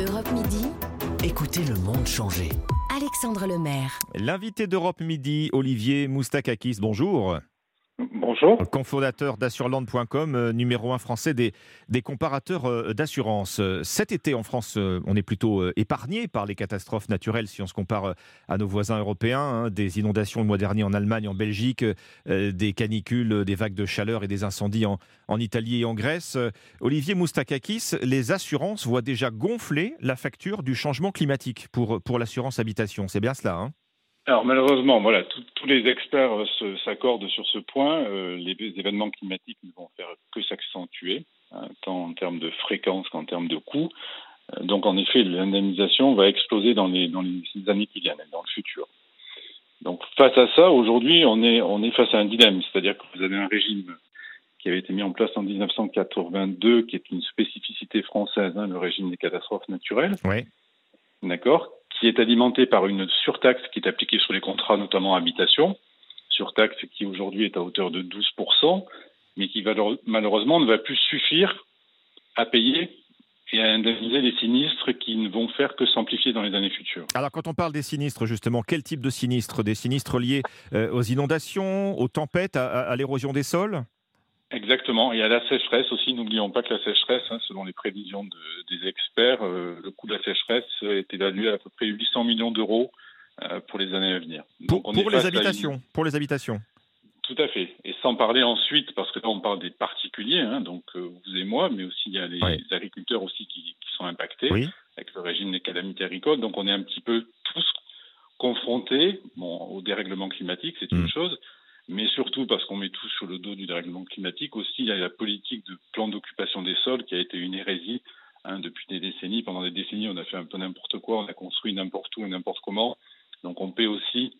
Europe Midi. Écoutez le monde changer. Alexandre Lemaire. L'invité d'Europe Midi, Olivier Moustakakis, bonjour. Bonjour. Cofondateur d'assureland.com, euh, numéro un français des, des comparateurs euh, d'assurance. Euh, Cet été en France, on est plutôt épargné par les catastrophes naturelles si on se compare à nos voisins européens. hein. Des inondations le mois dernier en Allemagne, en Belgique, euh, des canicules, des vagues de chaleur et des incendies en, en Italie et en Grèce. Euh, Olivier Moustakakis, les assurances voient déjà gonfler la facture du changement climatique pour, pour l'assurance habitation. C'est bien cela hein? Alors malheureusement, voilà, tout- tous les experts euh, s'accordent sur ce point. Euh, les, les événements climatiques ne vont faire que s'accentuer, hein, tant en termes de fréquence qu'en termes de coûts. Euh, donc en effet, l'indemnisation va exploser dans les, dans les années qui viennent, dans le futur. Donc face à ça, aujourd'hui, on est, on est face à un dilemme, c'est-à-dire que vous avez un régime qui avait été mis en place en 1982, qui est une spécificité française, hein, le régime des catastrophes naturelles. Oui. d'accord, qui est alimenté par une surtaxe qui est appliquée sur les contrats, notamment habitation, surtaxe qui aujourd'hui est à hauteur de 12%, mais qui malheureusement ne va plus suffire à payer et à indemniser les sinistres qui ne vont faire que s'amplifier dans les années futures. Alors, quand on parle des sinistres, justement, quel type de sinistres? Des sinistres liés euh, aux inondations, aux tempêtes, à l'érosion des sols? Exactement, et à la sécheresse aussi, n'oublions pas que la sécheresse, hein, selon les prévisions de- des experts, euh, le coût de la sécheresse est évalué à, à peu près 800 millions d'euros euh, pour les années à venir. Pour, on les une- habitations. Pour les habitations. Tout à fait. Et sans parler ensuite, parce que là on parle des particuliers, hein, donc euh, vous et moi, mais aussi il y a les Oui. agriculteurs aussi qui, qui sont impactés Oui. avec le régime des calamités agricoles. Donc on est un petit peu tous confrontés bon, au dérèglement climatique, c'est Mm. une chose, mais parce qu'on met tous sur le dos du dérèglement climatique, aussi il y a la politique de plan d'occupation des sols qui a été une hérésie hein, depuis des décennies. Pendant des décennies, on a fait un peu n'importe quoi, on a construit n'importe où et n'importe comment. Donc on paie aussi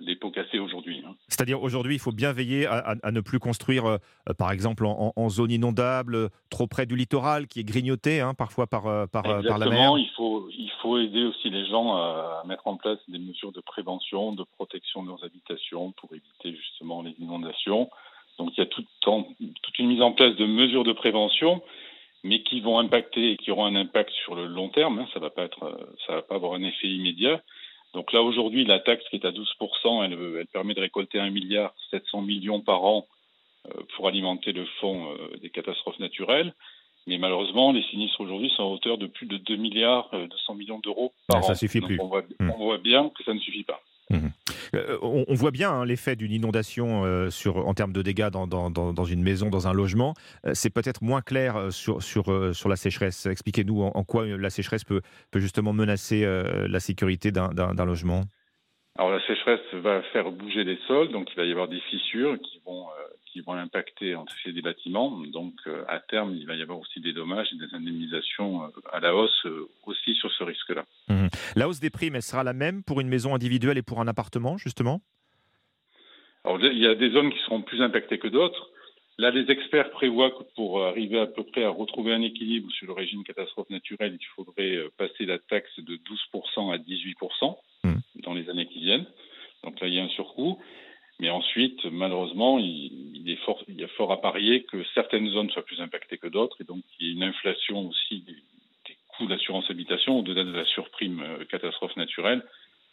les pots cassés aujourd'hui. hein. C'est-à-dire, aujourd'hui, il faut bien veiller à, à- à ne plus construire, euh, euh, par exemple, en, zone inondable, euh, trop près du littoral, qui est grignoté hein, parfois par, euh, par, euh, par la mer. Il faut, il faut aider aussi les gens à mettre en place des mesures de prévention, de protection de leurs habitations pour éviter justement les inondations. Donc il y a tout, en- toute une mise en place de mesures de prévention, mais qui vont impacter et qui auront un impact sur le long terme. hein. Ça va pas être, euh, ça va pas avoir un effet immédiat. Donc là aujourd'hui, la taxe qui est à 12%, elle, elle permet de récolter 1 milliard 700 millions par an euh, pour alimenter le fonds euh, des catastrophes naturelles. Mais malheureusement, les sinistres aujourd'hui sont à hauteur de plus de 2 milliards euh, 200 millions d'euros par Ah, ça an. suffit Donc plus. On voit, Hmm. on voit bien que ça ne suffit pas. Euh, on, on voit bien hein, l'effet d'une inondation euh, en termes de dégâts dans, une maison, dans un logement. Euh, c'est peut-être moins clair euh, sur, euh, la sécheresse. Expliquez-nous en, quoi euh, la sécheresse peut, justement menacer euh, la sécurité d'un logement. Alors la sécheresse va faire bouger les sols, donc il va y avoir des fissures qui vont, euh, qui vont impacter en effet des bâtiments. Donc euh, à terme, il va y avoir aussi des dommages et des indemnisations euh, à la hausse aussi sur ce risque-là. La hausse des primes, elle sera la même pour une maison individuelle et pour un appartement, justement? Alors, il y a des zones qui seront plus impactées que d'autres. Là, les experts prévoient que pour arriver à peu près à retrouver un équilibre sur le régime catastrophe naturelle, il faudrait passer la taxe de 12% à 18% Mm. Dans les années qui viennent. Donc là, il y a un surcoût. Mais ensuite, malheureusement, il, est fort, y a fort à parier que certaines zones soient plus impactées que d'autres et donc il y a une inflation aussi des, coûts d'assurance habitation au-delà de la surprime euh, catastrophe naturelle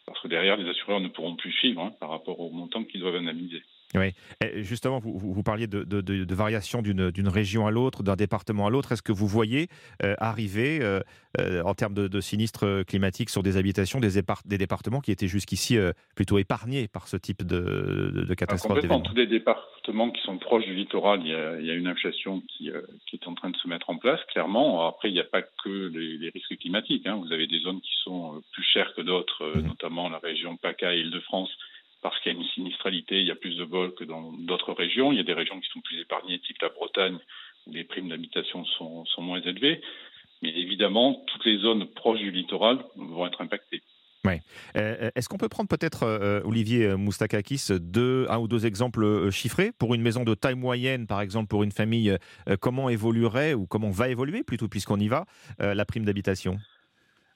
parce que derrière, les assureurs ne pourront plus suivre hein, par rapport au montant qu'ils doivent indemniser. Eh, Justement, vous, parliez de, de, de- de variation d'une région à l'autre, d'un département à l'autre. Est-ce que vous voyez euh, arriver, euh, euh, en termes de, sinistres climatiques, sur des habitations, des, épar- des départements qui étaient jusqu'ici plutôt épargnés par ce type de, Alors, catastrophe Ah, Tous les départements qui sont proches du littoral, il y a, il y a une inflation qui, qui est en train de se mettre en place, clairement. Après, il n'y a pas que les, les risques climatiques. hein. Vous avez des zones qui sont plus chères que d'autres, Mhm. notamment la région PACA et Île-de-France, parce qu'il y a une sinistralité, il y a plus de vols que dans d'autres régions. Il y a des régions qui sont plus épargnées, type la Bretagne, où les primes d'habitation sont, sont moins élevées. Mais évidemment, toutes les zones proches du littoral vont être impactées. Euh, Est-ce qu'on peut prendre peut-être, euh, Olivier Moustakakis, deux, un ou deux exemples euh, chiffrés pour une maison de taille moyenne, par exemple pour une famille, euh, comment évoluerait ou comment va évoluer plutôt, puisqu'on y va, la prime d'habitation?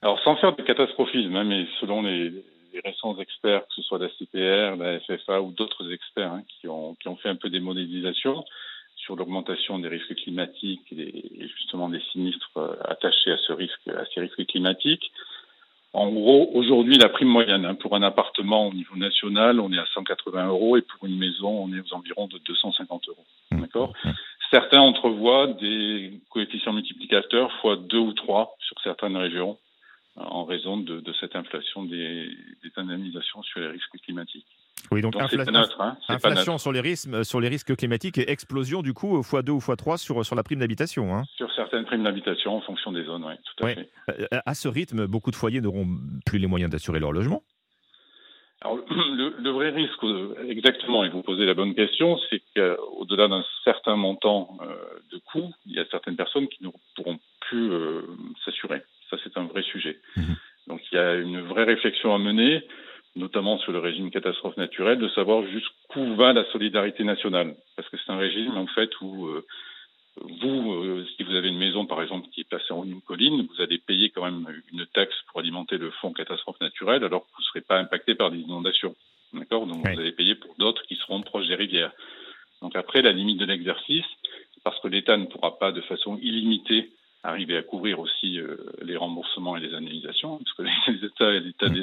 Alors, sans faire de catastrophisme, hein, mais selon les, les récents experts, que ce soit la CPR, la FFA ou d'autres experts hein, qui, ont, qui ont fait un peu des modélisations, sur l'augmentation des risques climatiques et, justement des sinistres euh, attachés à ce risque, à ces risques climatiques. En gros, aujourd'hui, la prime moyenne hein, pour un appartement au niveau national, on est à 180 euros et pour une maison, on est aux environs de 250 euros. Mmh. D'accord mmh. Certains entrevoient des coefficients multiplicateurs fois deux ou trois sur certaines régions en raison de, cette inflation des, des indemnisations sur les risques climatiques. Oui, donc, hein, inflation sur les, risques, euh, sur les risques climatiques et explosion du coup x2 ou x3 sur, sur la prime d'habitation. Hein. Sur certaines primes d'habitation en fonction des zones, oui, tout à fait. Euh, à ce rythme, beaucoup de foyers n'auront plus les moyens d'assurer leur logement? Alors, le, vrai risque, euh, exactement, et vous posez la bonne question, c'est qu'au-delà d'un certain montant de coûts, il y a certaines personnes qui ne pourront plus. Ça, c'est un vrai sujet. Mmh donc, il y a une vraie réflexion à mener notamment sur le régime catastrophe naturelle, de savoir jusqu'où va la solidarité nationale. Parce que c'est un régime, en fait, où euh, vous, euh, si vous avez une maison, par exemple, qui est placée en une colline, vous allez payer quand même une taxe pour alimenter le fonds catastrophe naturelle, alors que vous ne serez pas impacté par des inondations. D'accord? Donc, vous allez payer pour d'autres qui seront proches des rivières. Donc, après, la limite de l'exercice, parce que l'État ne pourra pas de façon illimitée arriver à couvrir aussi euh, les remboursements et les indemnisations, parce que les États et l'État des,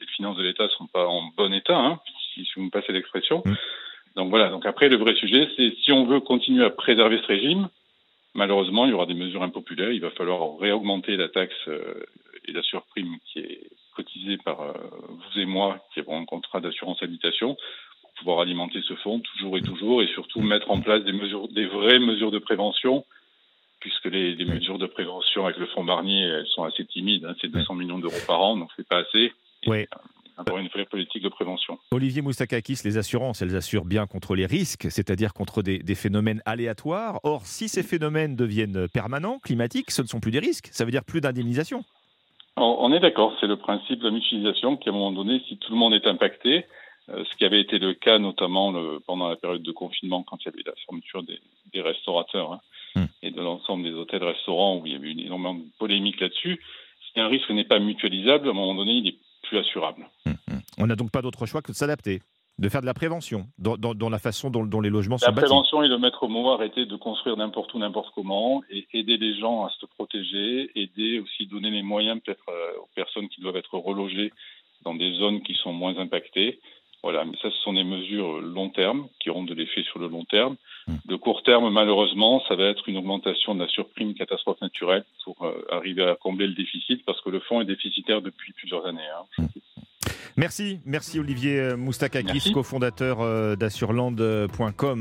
les finances de l'État ne sont pas en bon état, hein, si, vous me passez l'expression. Mm. Donc voilà, donc après le vrai sujet, c'est si on veut continuer à préserver ce régime, malheureusement, il y aura des mesures impopulaires, il va falloir réaugmenter la taxe euh, et la surprime qui est cotisée par euh, vous et moi qui avons un contrat d'assurance habitation pour pouvoir alimenter ce fonds toujours et toujours et surtout mettre en place des mesures, des vraies mesures de prévention puisque les, mesures de prévention avec le fonds Barnier, elles sont assez timides. Hein, c'est 200 millions d'euros par an, donc c'est pas assez. Oui. Avoir une vraie politique de prévention. Olivier Moustakakis, les assurances, elles assurent bien contre les risques, c'est-à-dire contre des, phénomènes aléatoires. Or, si ces phénomènes deviennent permanents, climatiques, ce ne sont plus des risques, ça veut dire plus d'indemnisation. On est d'accord, c'est le principe de la mutualisation qui, à un moment donné, si tout le monde est impacté, euh, ce qui avait été le cas notamment pendant la période de confinement, quand il y avait la fermeture des, restaurateurs hein, l'ensemble des hôtels-restaurants, où il y avait une énormément de polémique là-dessus, si un risque n'est pas mutualisable, à un moment donné, il est assurable. Hum, hum. On n'a donc pas d'autre choix que de s'adapter de faire de la prévention dans, la façon dont, les logements sont bâtis. La prévention est le maître mot, arrêter de construire n'importe où, n'importe comment, et aider les gens à se protéger, aider aussi, donner les moyens peut-être euh, aux personnes qui doivent être relogées dans des zones qui sont moins impactées. Voilà, mais ça, ce sont des mesures long terme qui auront de l'effet sur le long terme. Hum. Le court terme, malheureusement, ça va être une augmentation de la surprime catastrophe naturelle pour euh, arriver à combler le déficit, parce que le fonds est déficitaire depuis plusieurs années. Hein. Merci, merci Olivier Moustakakis, cofondateur euh, d'assureland.com.